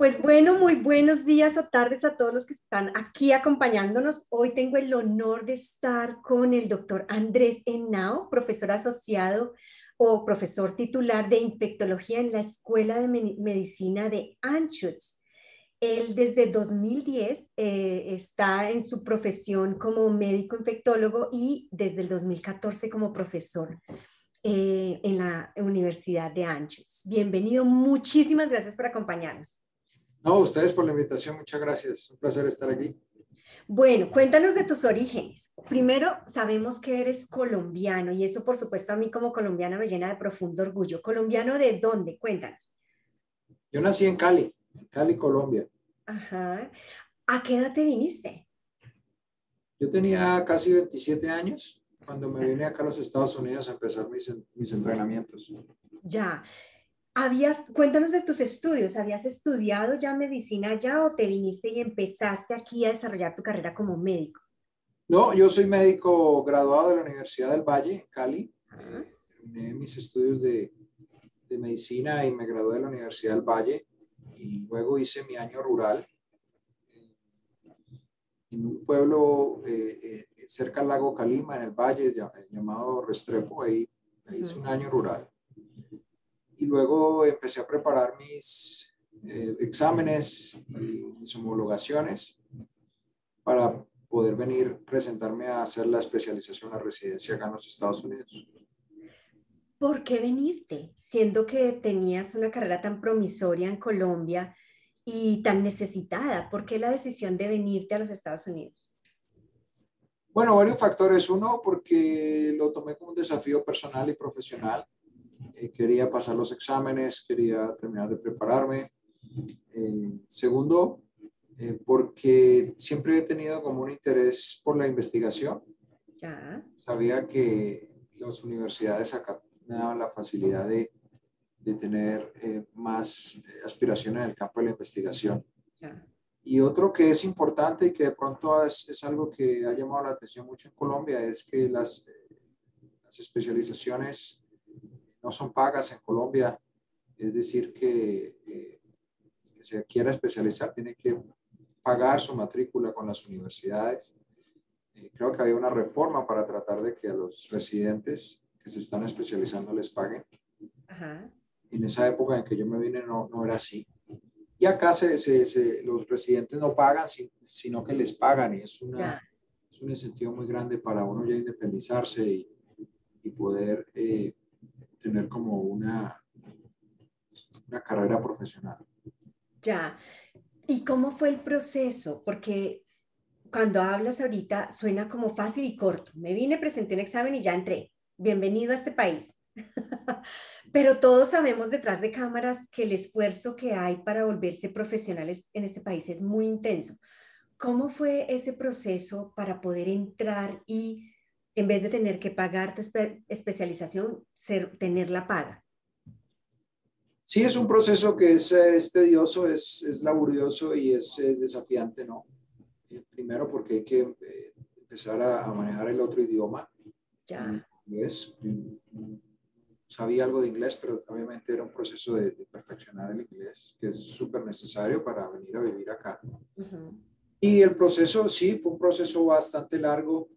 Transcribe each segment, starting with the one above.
Pues bueno, muy buenos días o tardes a todos los que están aquí acompañándonos. Hoy tengo el honor de estar con el doctor Andrés Henao, profesor asociado o profesor titular de infectología en la Escuela de Medicina de Anschutz. Él desde 2010 eh, está en su profesión como médico infectólogo y desde el 2014 como profesor eh, en la Universidad de Anschutz. Bienvenido, muchísimas gracias por acompañarnos. No, ustedes por la invitación, muchas gracias. Un placer estar aquí. Bueno, cuéntanos de tus orígenes. Primero, sabemos que eres colombiano y eso, por supuesto, a mí como colombiana me llena de profundo orgullo. ¿Colombiano de dónde? Cuéntanos. Yo nací en Cali, Cali, Colombia. Ajá. ¿A qué edad te viniste? Yo tenía casi 27 años cuando me vine acá a los Estados Unidos a empezar mis, mis entrenamientos. Ya. Habías, cuéntanos de tus estudios. ¿Habías estudiado ya medicina ya o te viniste y empezaste aquí a desarrollar tu carrera como médico? No, yo soy médico graduado de la Universidad del Valle, Cali. Terminé mis estudios de, de, medicina y me gradué de la Universidad del Valle. Y luego hice mi año rural en un pueblo eh, eh, cerca al lago Calima, en el valle, llamado Restrepo. Ahí, ahí hice un año rural y luego empecé a preparar mis eh, exámenes y mis homologaciones para poder venir, presentarme a hacer la especialización, la residencia acá en los Estados Unidos. ¿Por qué venirte? Siendo que tenías una carrera tan promisoria en Colombia y tan necesitada, ¿por qué la decisión de venirte a los Estados Unidos? Bueno, varios factores. Uno, porque lo tomé como un desafío personal y profesional. Eh, quería pasar los exámenes, quería terminar de prepararme. Eh, segundo, eh, porque siempre he tenido como un interés por la investigación. Ya. Sabía que las universidades acá me daban la facilidad de, de tener más aspiración en el campo de la investigación. Ya. Y otro que es importante y que de pronto es, es, algo que ha llamado la atención mucho en Colombia es que las, las especializaciones no son pagas en Colombia, es decir, que, eh, que se quiera especializar tiene que pagar su matrícula con las universidades. Eh, creo que había una reforma para tratar de que a los residentes que se están especializando les paguen. En esa época en que yo me vine no, no era así. Y acá se, se, los residentes no pagan, sino que les pagan y es, una, es un incentivo muy grande para uno ya independizarse y, y poder eh, tener como una, una carrera profesional. Ya. ¿Y cómo fue el proceso? Porque cuando hablas ahorita suena como fácil y corto. Me vine, presenté un examen y ya entré. Bienvenido a este país. Pero todos sabemos detrás de cámaras que el esfuerzo que hay para volverse profesionales en este país es muy intenso. ¿Cómo fue ese proceso para poder entrar y en vez de tener que pagar tu especialización, ser, tener la paga. Sí, es un proceso que es, tedioso, es, es, laborioso y es eh, desafiante, ¿no? Eh, primero porque hay que eh, empezar a, manejar el otro idioma. Ya. Inglés. Sabía algo de inglés, pero obviamente era un proceso de, perfeccionar el inglés, que es súper necesario para venir a vivir acá. Y el proceso, sí, fue un proceso bastante largo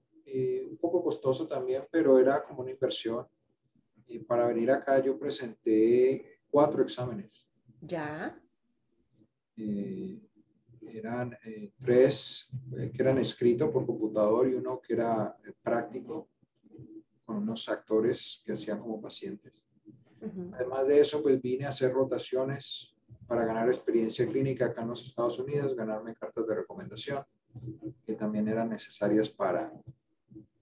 poco costoso también, pero era como una inversión. Y para venir acá yo presenté cuatro exámenes. Ya. Eh, eran eh, tres que eran escritos por computador y uno que era práctico con unos actores que hacían como pacientes. Además de eso, pues vine a hacer rotaciones para ganar experiencia clínica acá en los Estados Unidos, ganarme cartas de recomendación que también eran necesarias para,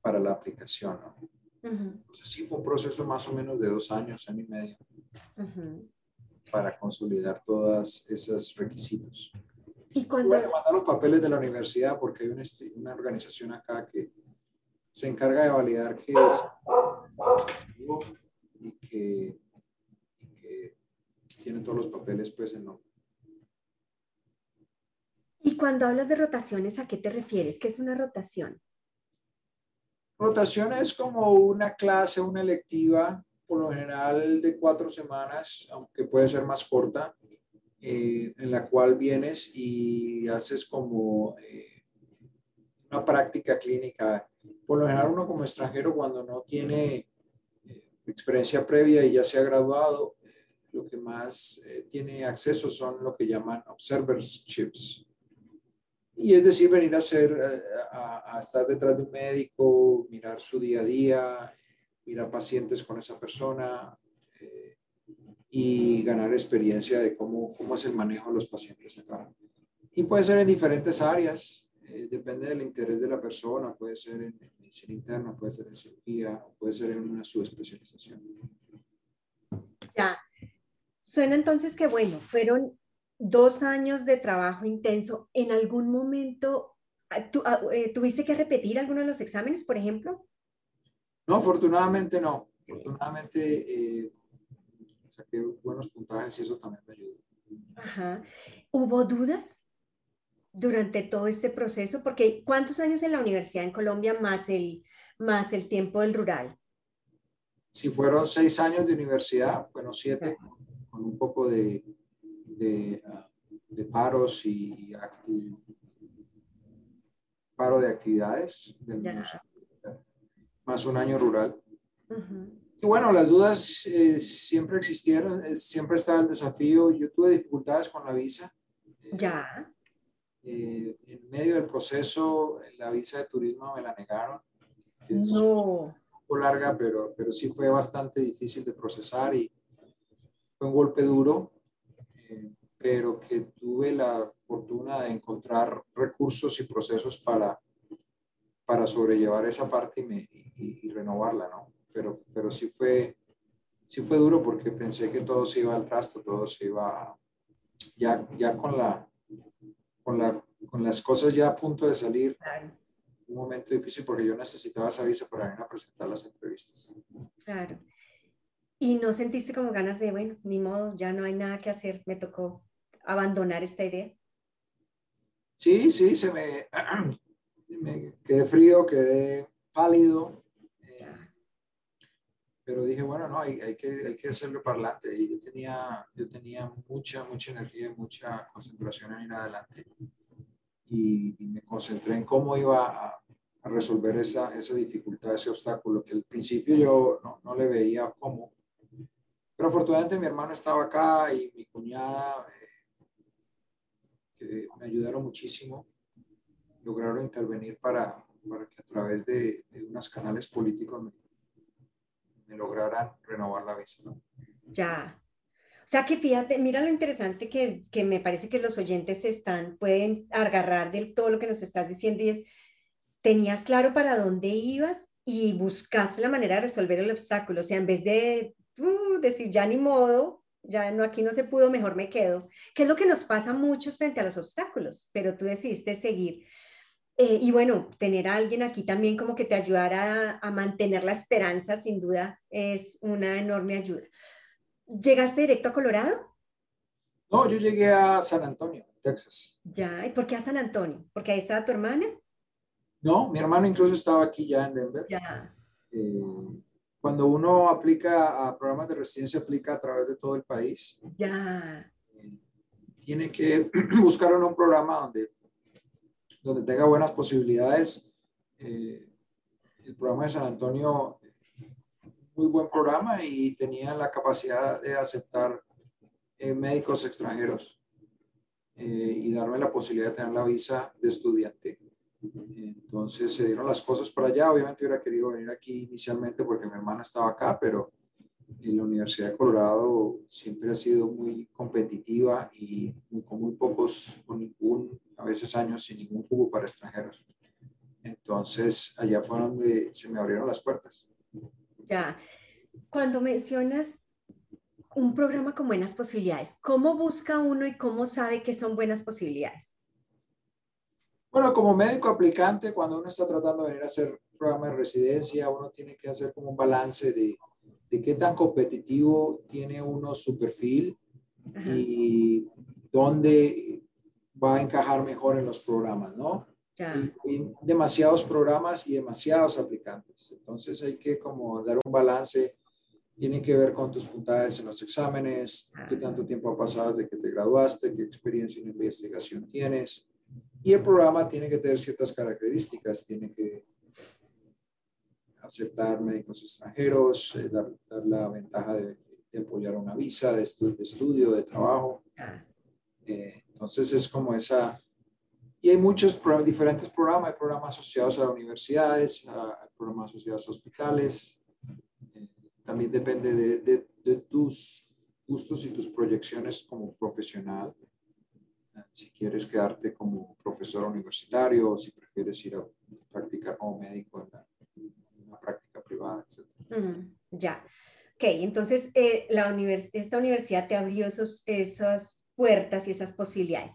para la aplicación. ¿no? Entonces sí fue un proceso más o menos de dos años, año y medio, para consolidar todos esos requisitos. Y cuando... Bueno, mandar los papeles de la universidad porque hay una, una organización acá que se encarga de validar que es y que, y que tiene todos los papeles pues en nombre. Y cuando hablas de rotaciones, ¿a qué te refieres? ¿Qué es una rotación? Rotación es como una clase, una electiva, por lo general de cuatro semanas, aunque puede ser más corta, eh, en la cual vienes y haces como eh, una práctica clínica. Por lo general uno como extranjero cuando no tiene eh, experiencia previa y ya se ha graduado, lo que más tiene acceso son lo que llaman observers chips. Y es decir, venir a, hacer, a, a estar detrás de un médico, mirar su día a día, mirar pacientes con esa persona, y ganar experiencia de cómo, cómo es el manejo de los pacientes acá. Y puede ser en diferentes áreas, eh, depende del interés de la persona, puede ser en, medicina interna, puede ser en cirugía, puede ser en una subespecialización. Ya, suena entonces que bueno, fueron dos años de trabajo intenso. ¿En algún momento ah, ah, eh, tuviste que repetir alguno de los exámenes, por ejemplo? No, afortunadamente no. Afortunadamente eh, saqué buenos puntajes y eso también me ayudó. Ajá. ¿Hubo dudas durante todo este proceso? Porque ¿cuántos años en la universidad en Colombia más el, más el tiempo del rural? Si fueron seis años de universidad, bueno, siete, con un poco de, de, ah, paros y, paro de actividades más un año rural. Y bueno, las dudas eh, siempre existieron, eh, siempre estaba el desafío. Yo tuve dificultades con la visa. Ya. Eh, en medio del proceso, la visa de turismo me la negaron. no. Un poco larga, pero, pero sí fue bastante difícil de procesar y fue un golpe duro, pero que tuve la fortuna de encontrar recursos y procesos para, para sobrellevar esa parte y, me, y renovarla, ¿no? pero, pero sí, fue, sí fue duro porque pensé que todo se iba al trasto, todo se iba ya, ya con, la, con, la, con las cosas ya a punto de salir. Un momento difícil porque yo necesitaba esa visa para venir a presentar las entrevistas. Claro. ¿Y no sentiste como ganas de, bueno, ni modo, ya no hay nada que hacer, me tocó abandonar esta idea? Sí, sí, se me, me quedé frío, quedé pálido, pero dije, bueno, no, hay, hay, que, hay que hacerlo para adelante. Y yo tenía, yo tenía mucha, mucha energía y mucha concentración en ir adelante. Y, me concentré en cómo iba a, a, resolver esa, esa dificultad, ese obstáculo, que al principio yo no, no le veía cómo. Pero afortunadamente mi hermano estaba acá y mi cuñada, eh, que me ayudaron muchísimo, lograron intervenir para, para que a través de, de unos canales políticos me, lograran renovar la visa. Ya. O sea que fíjate, mira lo interesante que, que, me parece que los oyentes están, pueden agarrar de todo lo que nos estás diciendo y es, tenías claro para dónde ibas y buscaste la manera de resolver el obstáculo. O sea, en vez de decir ya ni modo, ya no, aquí no se pudo, mejor me quedo, que es lo que nos pasa muchos frente a los obstáculos, pero tú decidiste seguir. Eh, y bueno, tener a alguien aquí también como que te ayudara a, mantener la esperanza, sin duda, es una enorme ayuda. ¿Llegaste directo a Colorado? No, yo llegué a San Antonio, Texas. Ya, ¿y por qué a San Antonio? ¿Porque ahí estaba tu hermana? No, mi hermano incluso estaba aquí ya en Denver. Ya. Eh, cuando uno aplica a programas de residencia, aplica a través de todo el país. Ya. Tiene que buscar un programa donde donde tenga buenas posibilidades. Eh, el programa de San Antonio, muy buen programa y tenía la capacidad de aceptar eh, médicos extranjeros eh, y darme la posibilidad de tener la visa de estudiante. Entonces se dieron las cosas para allá. Obviamente hubiera querido venir aquí inicialmente porque mi hermana estaba acá, pero en la Universidad de Colorado siempre ha sido muy competitiva y con muy pocos, con ningún a veces años sin ningún cubo para extranjeros. Entonces, allá fue donde se me abrieron las puertas. Ya, cuando mencionas un programa con buenas posibilidades, ¿cómo busca uno y cómo sabe que son buenas posibilidades? Bueno, como médico aplicante, cuando uno está tratando de venir a hacer programa de residencia, uno tiene que hacer como un balance de, de qué tan competitivo tiene uno su perfil y dónde va a encajar mejor en los programas, ¿no? Y, demasiados programas y demasiados aplicantes. Entonces hay que como dar un balance tiene que ver con tus puntajes en los exámenes, qué tanto tiempo ha pasado desde que te graduaste, qué experiencia en investigación tienes. Y el programa tiene que tener ciertas características, tiene que aceptar médicos extranjeros, eh, dar, la ventaja de, apoyar una visa de, estudio, de trabajo. Ah. Eh, entonces es como esa... Y hay muchos diferentes programas, hay programas asociados a universidades, hay programas asociados a hospitales. Eh, también depende de, de tus gustos y tus proyecciones como profesional si quieres quedarte como profesor universitario o si prefieres ir a practicar como médico en, una práctica privada, etc. ya. Ok, entonces eh, la esta universidad te abrió esos, esas puertas y esas posibilidades.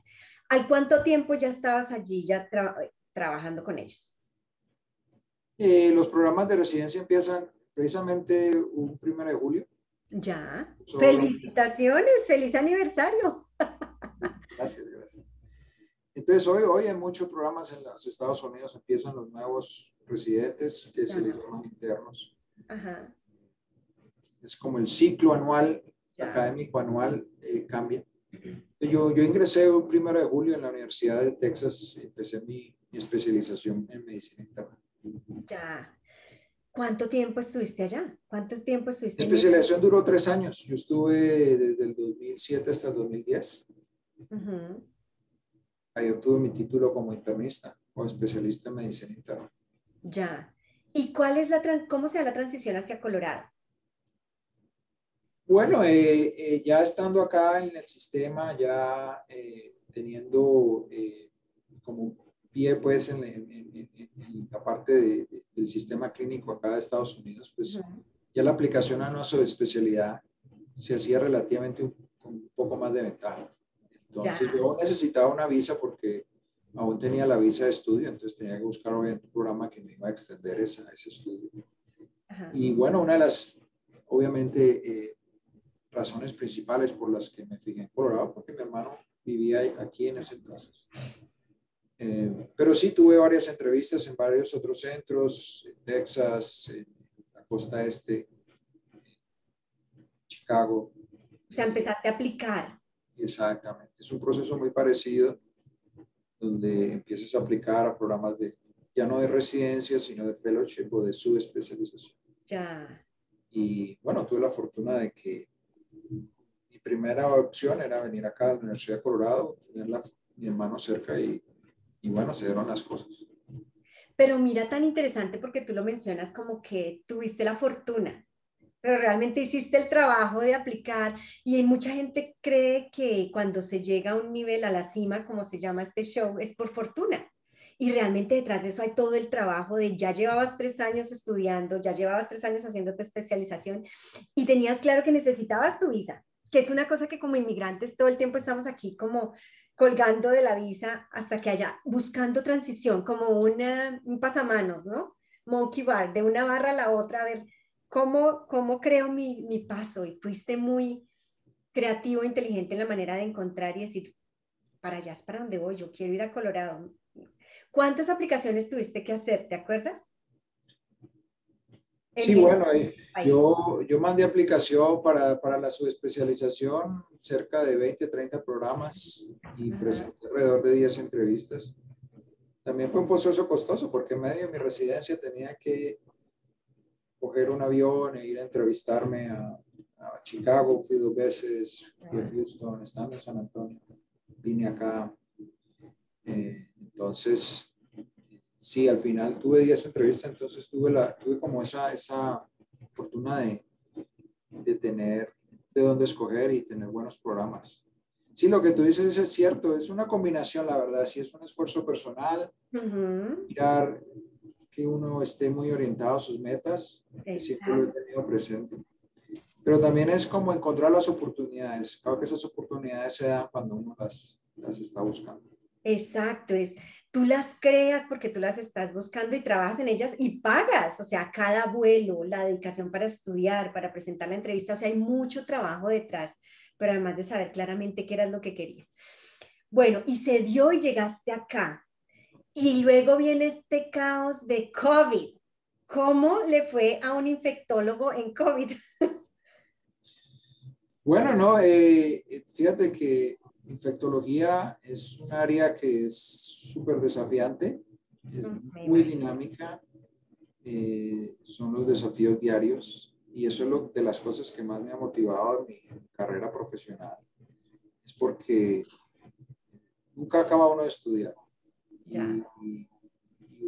¿Al cuánto tiempo ya estabas allí ya trabajando con ellos? Eh, los programas de residencia empiezan precisamente un primero de julio. Ya. Felicitaciones, feliz aniversario. Gracias, gracias. Entonces, hoy, hoy en muchos programas en los Estados Unidos empiezan los nuevos residentes, que se les llaman internos. Ajá. Es como el ciclo anual, académico anual, eh, cambia. Yo, yo ingresé el primero de julio en la Universidad de Texas, empecé mi, mi especialización en medicina interna. Ya. ¿Cuánto tiempo estuviste allá? ¿Cuánto tiempo estuviste? Mi especialización duró tres años. Yo estuve desde el 2007 hasta el 2010. Ahí obtuve mi título como internista o especialista en medicina interna. Ya. ¿Y cuál es la cómo se da la transición hacia Colorado? Bueno, eh, eh, ya estando acá en el sistema, ya eh, teniendo como pie pues en, la parte del sistema clínico acá de Estados Unidos, pues ya la aplicación a nuestra especialidad se hacía relativamente con un poco más de ventaja. Entonces yo necesitaba una visa porque aún tenía la visa de estudio, entonces tenía que buscar un programa que me iba a extender esa, ese estudio. Y bueno, una de las, obviamente, eh, razones principales por las que me fijé en Colorado, porque mi hermano vivía aquí en ese entonces. Eh, pero sí tuve varias entrevistas en varios otros centros, en Texas, en la costa este, Chicago. O sea, empezaste a aplicar. Exactamente. Es un proceso muy parecido donde empiezas a aplicar a programas de, ya no de residencia, sino de fellowship o de subespecialización. Ya. Y bueno, tuve la fortuna de que mi primera opción era venir acá a la Universidad de Colorado, tener a mi hermano cerca y, y bueno, se dieron las cosas. Pero mira, tan interesante porque tú lo mencionas como que tuviste la fortuna pero realmente hiciste el trabajo de aplicar y mucha gente cree que cuando se llega a un nivel, a la cima, como se llama este show, es por fortuna. Y realmente detrás de eso hay todo el trabajo de ya llevabas tres años estudiando, ya llevabas tres años haciendo tu especialización y tenías claro que necesitabas tu visa, que es una cosa que como inmigrantes todo el tiempo estamos aquí como colgando de la visa hasta que haya, buscando transición, como un pasamanos, ¿no? Monkey bar, de una barra a la otra, a ver ¿cómo, cómo creo mi, mi paso? Y fuiste muy creativo, inteligente en la manera de encontrar y decir, para allá es para donde voy, yo quiero ir a Colorado. ¿Cuántas aplicaciones tuviste que hacer? ¿Te acuerdas? Sí, bueno, yo, yo mandé aplicación para, para la subespecialización, cerca de 20, 30 programas y presenté alrededor de 10 entrevistas. También fue un proceso costoso porque en medio de mi residencia tenía que coger un avión e ir a entrevistarme a, Chicago, fui dos veces, fui a Houston, estando en San Antonio, vine acá. Eh, entonces, sí, al final tuve 10 entrevistas, entonces tuve, la, tuve como esa, esa fortuna de, de tener de dónde escoger y tener buenos programas. Sí, lo que tú dices es cierto, es una combinación, la verdad, sí es un esfuerzo personal, mirar que uno esté muy orientado a sus metas, siempre lo he tenido presente. Pero también es como encontrar las oportunidades. Creo que esas oportunidades se dan cuando uno las, las está buscando. Exacto, es tú las creas porque tú las estás buscando y trabajas en ellas y pagas, o sea, cada vuelo, la dedicación para estudiar, para presentar la entrevista, o sea, hay mucho trabajo detrás, pero además de saber claramente qué era lo que querías. Bueno, y se dio y llegaste acá. Y luego viene este caos de COVID. ¿Cómo le fue a un infectólogo en COVID? Bueno, no, eh, fíjate que infectología es un área que es súper desafiante, es muy dinámica, eh, son los desafíos diarios y eso es lo de las cosas que más me ha motivado en mi carrera profesional. Es porque nunca acaba uno de estudiar. Y,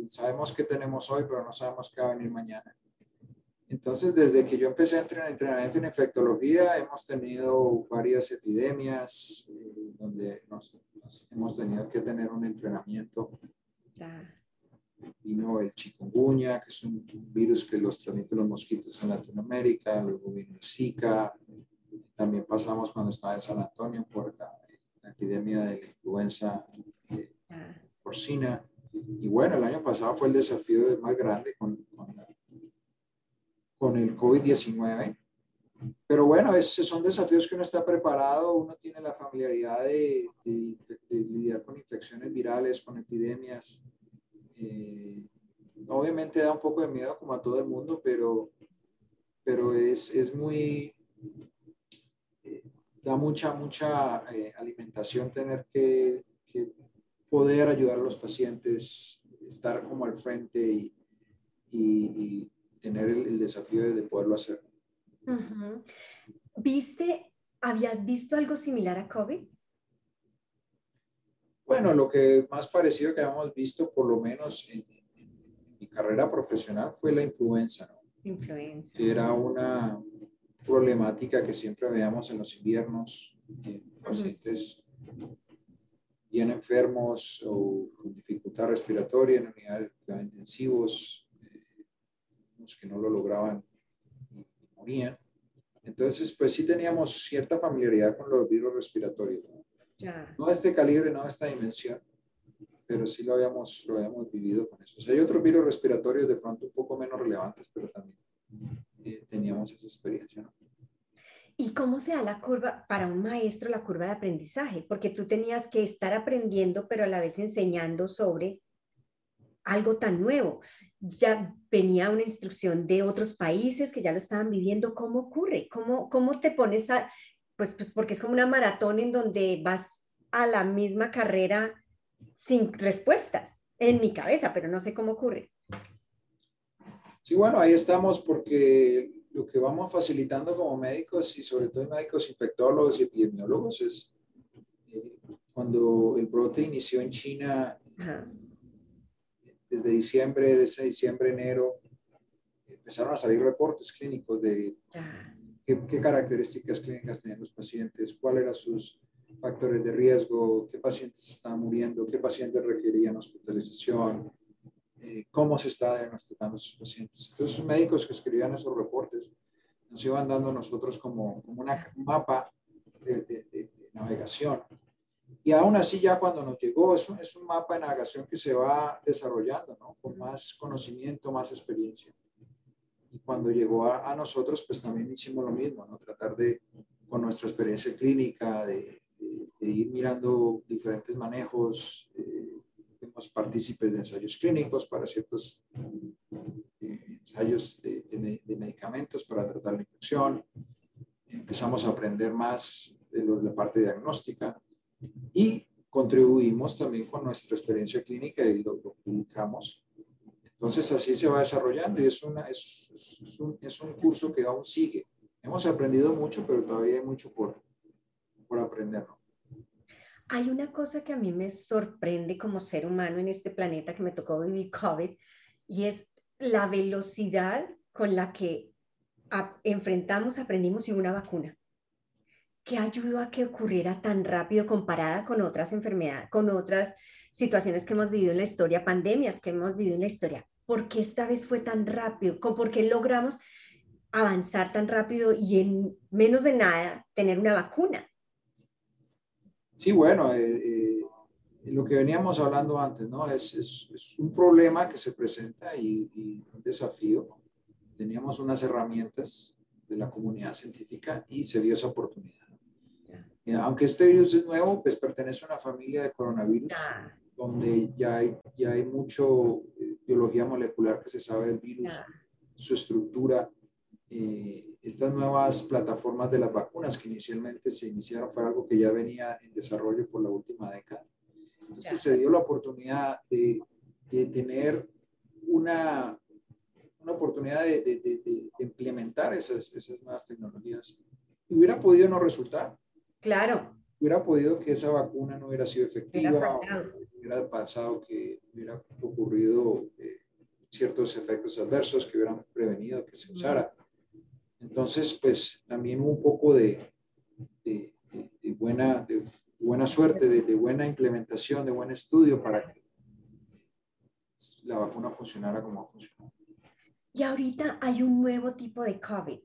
sabemos que tenemos hoy, pero no sabemos qué va a venir mañana. Entonces, desde que yo empecé a entrenar entrenamiento en infectología, hemos tenido varias epidemias eh, donde nos, hemos tenido que tener un entrenamiento. Ya. Vino el chikungunya, que es un, virus que los transmiten los mosquitos en Latinoamérica, luego vino el Zika, también pasamos cuando estaba en San Antonio por la, epidemia de la influenza porcina. Y bueno, el año pasado fue el desafío más grande con, con, con el COVID-19. Pero bueno, esos son desafíos que uno está preparado, uno tiene la familiaridad de, de, lidiar con infecciones virales, con epidemias. Eh, obviamente da un poco de miedo como a todo el mundo, pero, pero es, es muy, eh, da mucha, mucha eh, alimentación tener que, poder ayudar a los pacientes, estar como al frente y, y tener el, desafío de, poderlo hacer. ¿Viste, habías visto algo similar a COVID? Bueno, lo que más parecido que habíamos visto, por lo menos en, mi carrera profesional, fue la influenza. Influenza. Era una problemática que siempre veíamos en los inviernos, en pacientes bien enfermos o con dificultad respiratoria en unidades de intensivos, que no lo lograban y morían. Entonces, pues sí teníamos cierta familiaridad con los virus respiratorios. ¿no? no de este calibre, no de esta dimensión, pero sí lo habíamos, lo habíamos vivido con eso. O sea, hay otros virus respiratorios de pronto un poco menos relevantes, pero también eh, teníamos esa experiencia. ¿no? ¿Y cómo se da la curva para un maestro, la curva de aprendizaje? Porque tú tenías que estar aprendiendo, pero a la vez enseñando sobre algo tan nuevo ya venía una instrucción de otros países que ya lo estaban viviendo. ¿Cómo ocurre? ¿Cómo, cómo te pones a...? Pues, pues porque es como una maratón en donde vas a la misma carrera sin respuestas en mi cabeza, pero no sé cómo ocurre. Sí, bueno, ahí estamos porque lo que vamos facilitando como médicos y sobre todo médicos infectólogos y epidemiólogos es eh, cuando el brote inició en China, desde diciembre, desde diciembre, enero, empezaron a salir reportes clínicos de qué, características clínicas tenían los pacientes, cuáles eran sus factores de riesgo, qué pacientes estaban muriendo, qué pacientes requerían hospitalización, eh, cómo se está diagnosticando a sus pacientes. Entonces, los médicos que escribían esos reportes nos iban dando nosotros como, como un mapa de, de navegación y aún así ya cuando nos llegó, es un, es un mapa de navegación que se va desarrollando, ¿no? Con más conocimiento, más experiencia. Y cuando llegó a, a nosotros, pues también hicimos lo mismo, ¿no? Tratar de, con nuestra experiencia clínica, de, de, ir mirando diferentes manejos, eh, fuimos partícipes de ensayos clínicos para ciertos eh, ensayos de, de, medicamentos para tratar la infección. Empezamos a aprender más de, lo, de la parte diagnóstica y contribuimos también con nuestra experiencia clínica y lo, publicamos. Entonces así se va desarrollando y es, una, es, es, un, es, un, curso que aún sigue. Hemos aprendido mucho, pero todavía hay mucho por, por aprender. Hay una cosa que a mí me sorprende como ser humano en este planeta que me tocó vivir COVID y es la velocidad con la que enfrentamos, aprendimos y una vacuna. ¿qué ayudó a que ocurriera tan rápido comparada con otras enfermedades, con otras situaciones que hemos vivido en la historia, pandemias que hemos vivido en la historia? ¿Por qué esta vez fue tan rápido? ¿Por qué logramos avanzar tan rápido y en menos de nada tener una vacuna? Sí, bueno, eh, eh, lo que veníamos hablando antes, ¿no? Es, es, un problema que se presenta y, y un desafío. Teníamos unas herramientas de la comunidad científica y se dio esa oportunidad. Aunque este virus es nuevo, pues pertenece a una familia de coronavirus, donde ya hay, ya hay mucho eh, biología molecular que se sabe del virus, su estructura, eh, estas nuevas plataformas de las vacunas que inicialmente se iniciaron fue algo que ya venía en desarrollo por la última década. Entonces se dio la oportunidad de, de tener una, una oportunidad de, de, de implementar esas, esas, nuevas tecnologías. Y hubiera podido no resultar. Claro. Hubiera podido que esa vacuna no hubiera sido efectiva, hubiera, hubiera pasado que hubiera ocurrido eh, ciertos efectos adversos que hubieran prevenido que se usara. Entonces, pues también un poco de, de, de buena, de buena suerte, de, buena implementación, de buen estudio para que la vacuna funcionara como ha funcionado. Y ahorita hay un nuevo tipo de COVID.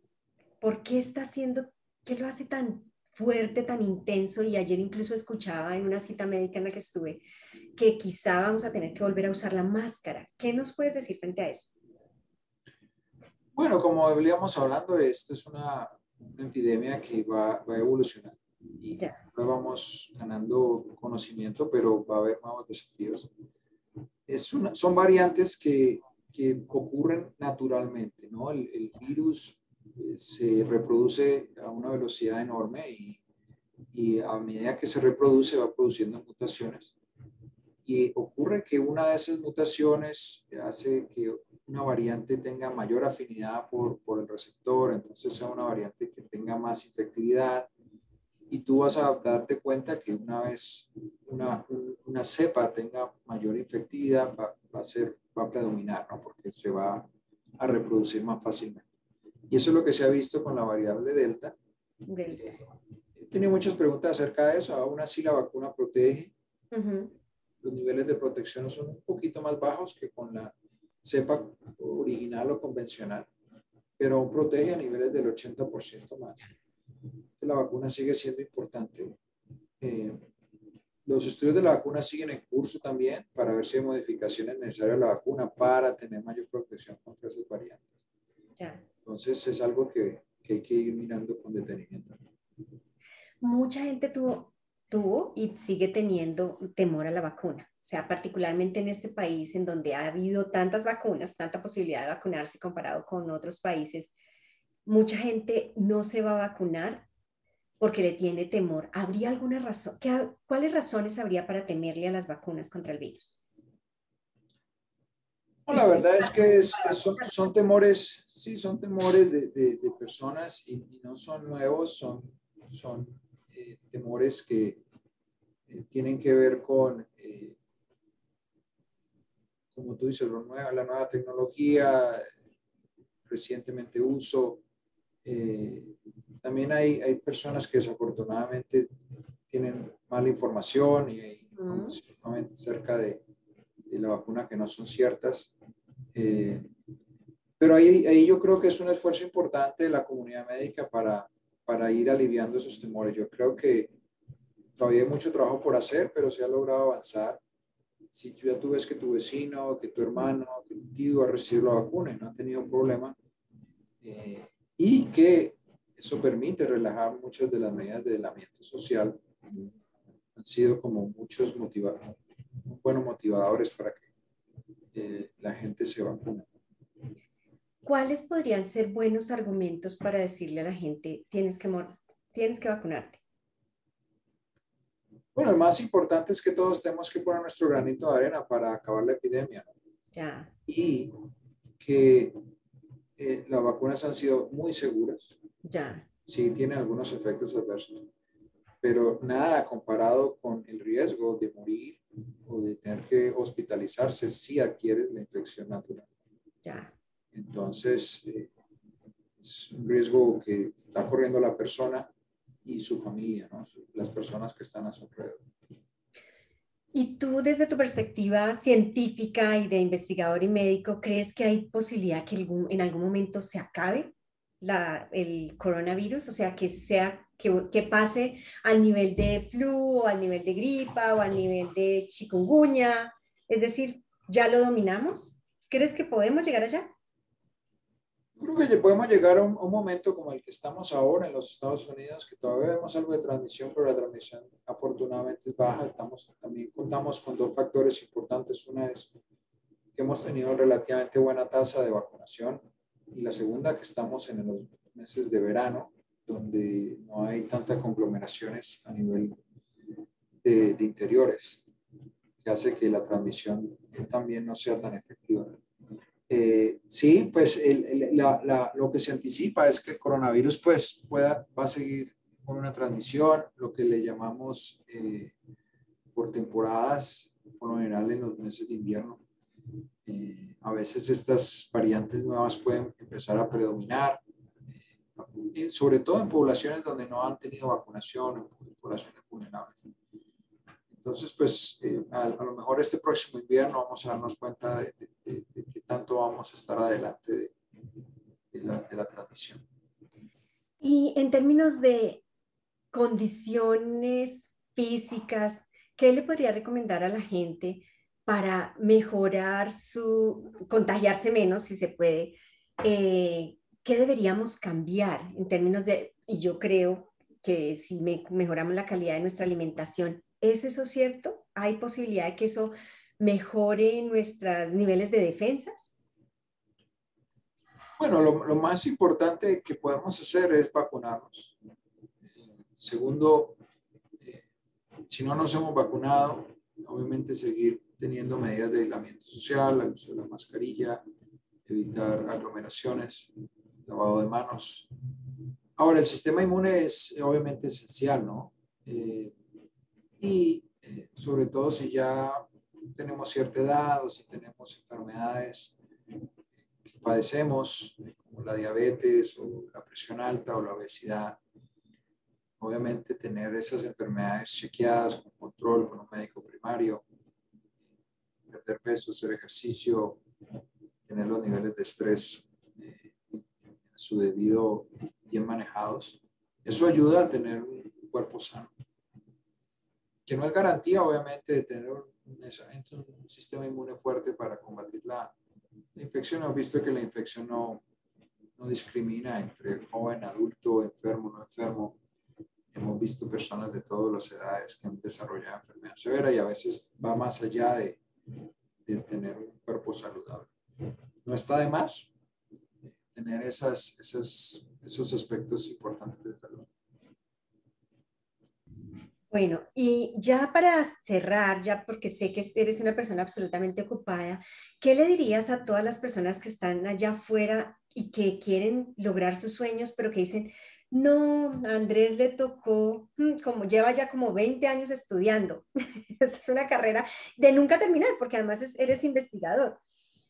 ¿Por qué está haciendo, qué lo hace tan fuerte, tan intenso? Y ayer incluso escuchaba en una cita médica en la que estuve que quizá vamos a tener que volver a usar la máscara. ¿Qué nos puedes decir frente a eso? Bueno, como veníamos hablando, esto es una, una epidemia que va, va a evolucionar y ya. vamos ganando conocimiento, pero va a haber nuevos desafíos. Es una, son variantes que, que ocurren naturalmente, ¿no? El, el virus eh, se reproduce a una velocidad enorme y, y a medida que se reproduce va produciendo mutaciones. Y ocurre que una de esas mutaciones hace que una variante tenga mayor afinidad por, por el receptor, entonces sea una variante que tenga más efectividad y tú vas a darte cuenta que una vez una, una cepa tenga mayor efectividad va, va, a ser, va a predominar, ¿no? porque se va a reproducir más fácilmente. Y eso es lo que se ha visto con la variable delta. delta. He tenido muchas preguntas acerca de eso. Aún así la vacuna protege. Uh -huh. Los niveles de protección son un poquito más bajos que con la cepa original o convencional, pero protege a niveles del 80% más. La vacuna sigue siendo importante. Eh, los estudios de la vacuna siguen en curso también para ver si hay modificaciones necesarias a la vacuna para tener mayor protección contra esas variantes. Ya. Entonces es algo que, que hay que ir mirando con detenimiento. Mucha gente tuvo, tuvo y sigue teniendo temor a la vacuna. O sea, particularmente en este país en donde ha habido tantas vacunas, tanta posibilidad de vacunarse comparado con otros países, mucha gente no se va a vacunar porque le tiene temor. ¿Habría alguna razón? ¿Qué, ¿Cuáles razones habría para temerle a las vacunas contra el virus? No, la verdad es que es, es, son, son, temores, sí, son temores de, de, de personas y, y, no son nuevos, son, son eh, temores que eh, tienen que ver con eh, como tú dices, nueva, la nueva tecnología, recientemente uso. También hay, hay personas que desafortunadamente tienen mala información y hay información uh -huh. cerca de, de, la vacuna que no son ciertas. Eh, pero ahí, ahí yo creo que es un esfuerzo importante de la comunidad médica para, para ir aliviando esos temores. Yo creo que todavía hay mucho trabajo por hacer, pero se ha logrado avanzar si ya tú ves que tu vecino, que tu hermano, que tu tío ha recibido la vacuna y no ha tenido problema, eh, y que eso permite relajar muchas de las medidas de aislamiento social, han sido como muchos motivadores, buenos motivadores para que eh, la gente se vacune. ¿Cuáles podrían ser buenos argumentos para decirle a la gente, tienes que, tienes que vacunarte? Bueno, el más importante es que todos tenemos que poner nuestro granito de arena para acabar la epidemia. Ya. Y que eh, las vacunas han sido muy seguras. Ya. Sí, tienen algunos efectos adversos, pero nada comparado con el riesgo de morir o de tener que hospitalizarse si adquieres la infección natural. Ya. Entonces, eh, es un riesgo que está corriendo la persona y su familia, ¿no? las personas que están a su alrededor. Y tú, desde tu perspectiva científica y de investigador y médico, ¿crees que hay posibilidad que en algún momento se acabe la, el coronavirus? O sea, que, sea, que, que, pase al nivel de flu o al nivel de gripa o al nivel de chikungunya. Es decir, ¿ya lo dominamos? ¿Crees que podemos llegar allá? Creo que podemos llegar a un, a un, momento como el que estamos ahora en los Estados Unidos, que todavía vemos algo de transmisión, pero la transmisión afortunadamente es baja. Estamos, también contamos con dos factores importantes. Una es que hemos tenido relativamente buena tasa de vacunación. y la segunda que estamos en los meses de verano, donde no hay tantas conglomeraciones a nivel de, interiores, que hace que la transmisión también no sea tan efectiva. Eh, sí, pues lo que se anticipa es que el coronavirus pues pueda, va a seguir con una transmisión, lo que le llamamos eh, por temporadas, por lo general en los meses de invierno. Eh, a veces estas variantes nuevas pueden empezar a predominar, eh, sobre todo en poblaciones donde no han tenido vacunación, en poblaciones vulnerables. Entonces, pues a, lo mejor este próximo invierno vamos a darnos cuenta de, de, qué tanto vamos a estar adelante de, la, de la transmisión. Y en términos de condiciones físicas, ¿qué le podría recomendar a la gente para mejorar su, contagiarse menos, si se puede? Eh, ¿Qué deberíamos cambiar en términos de, y yo creo que si mejoramos la calidad de nuestra alimentación, ¿es eso cierto? ¿Hay posibilidad de que eso mejore nuestros niveles de defensas? Bueno, lo, lo, más importante que podemos hacer es vacunarnos. Segundo, si no nos hemos vacunado, obviamente seguir teniendo medidas de aislamiento social, el uso de la mascarilla, evitar aglomeraciones, lavado de manos. Ahora, el sistema inmune es obviamente esencial, ¿no? Eh, y eh, sobre todo si ya tenemos cierta edad o si tenemos enfermedades que padecemos, como la diabetes o la presión alta o la obesidad, obviamente tener esas enfermedades chequeadas con control con un médico primario, perder peso, hacer ejercicio, tener los niveles de estrés eh, su debido bien manejados. Eso ayuda a tener un cuerpo sano, que no es garantía obviamente de tener un, un sistema inmune fuerte para combatir la, infección. Hemos visto que la infección no, no discrimina entre joven, adulto, enfermo, no enfermo hemos visto personas de todas las edades que han desarrollado enfermedad severa y a veces va más allá de, de tener un cuerpo saludable. No está de más tener esas, esas, esos aspectos importantes. Bueno, y ya para cerrar, ya porque sé que eres una persona absolutamente ocupada, ¿qué le dirías a todas las personas que están allá afuera y que quieren lograr sus sueños, pero que dicen, no, Andrés le tocó, mm, como lleva ya como 20 años estudiando. es una carrera de nunca terminar, porque además eres investigador.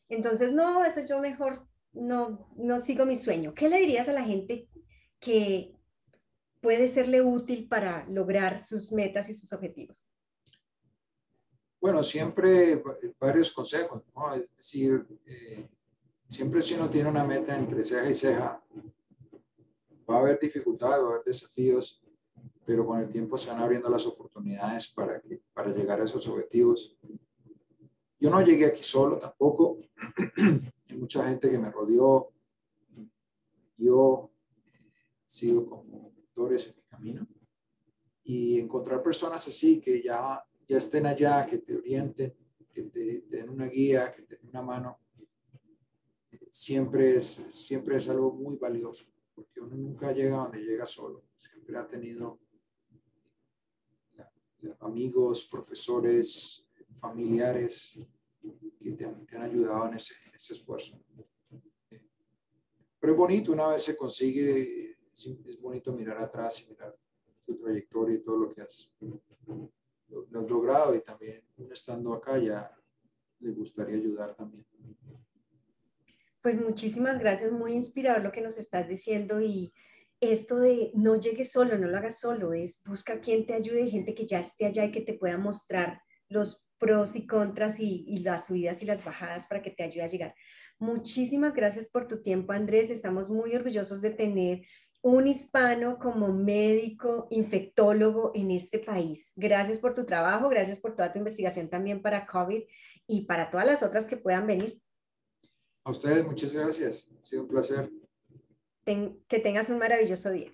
Entonces, no, eso yo mejor no, no sigo mi sueño. ¿Qué le dirías a la gente que puede serle útil para lograr sus metas y sus objetivos? Bueno, siempre varios consejos, ¿no? Es decir, eh, siempre si uno tiene una meta entre ceja y ceja, va a haber dificultades, va a haber desafíos, pero con el tiempo se van abriendo las oportunidades para, para llegar a esos objetivos. Yo no llegué aquí solo tampoco. Hay mucha gente que me rodeó. Yo he sido como en mi camino. Y encontrar personas así que ya, ya estén allá, que te orienten, que te, te den una guía, que te den una mano, siempre es, siempre es algo muy valioso porque uno nunca llega donde llega solo, siempre ha tenido amigos, profesores, familiares que te han, ayudado en ese, esfuerzo. Pero es bonito, una vez se consigue, es bonito mirar atrás y mirar tu trayectoria y todo lo que has, lo has logrado y también estando acá ya le gustaría ayudar también. Pues muchísimas gracias, muy inspirador lo que nos estás diciendo y esto de no llegues solo, no lo hagas solo, es busca quien te ayude, gente que ya esté allá y que te pueda mostrar los pros y contras y, y, las subidas y las bajadas para que te ayude a llegar. Muchísimas gracias por tu tiempo, Andrés. Estamos muy orgullosos de tener un hispano como médico infectólogo en este país. Gracias por tu trabajo, gracias por toda tu investigación también para COVID y para todas las otras que puedan venir. A ustedes muchas gracias. Ha sido un placer. que tengas un maravilloso día.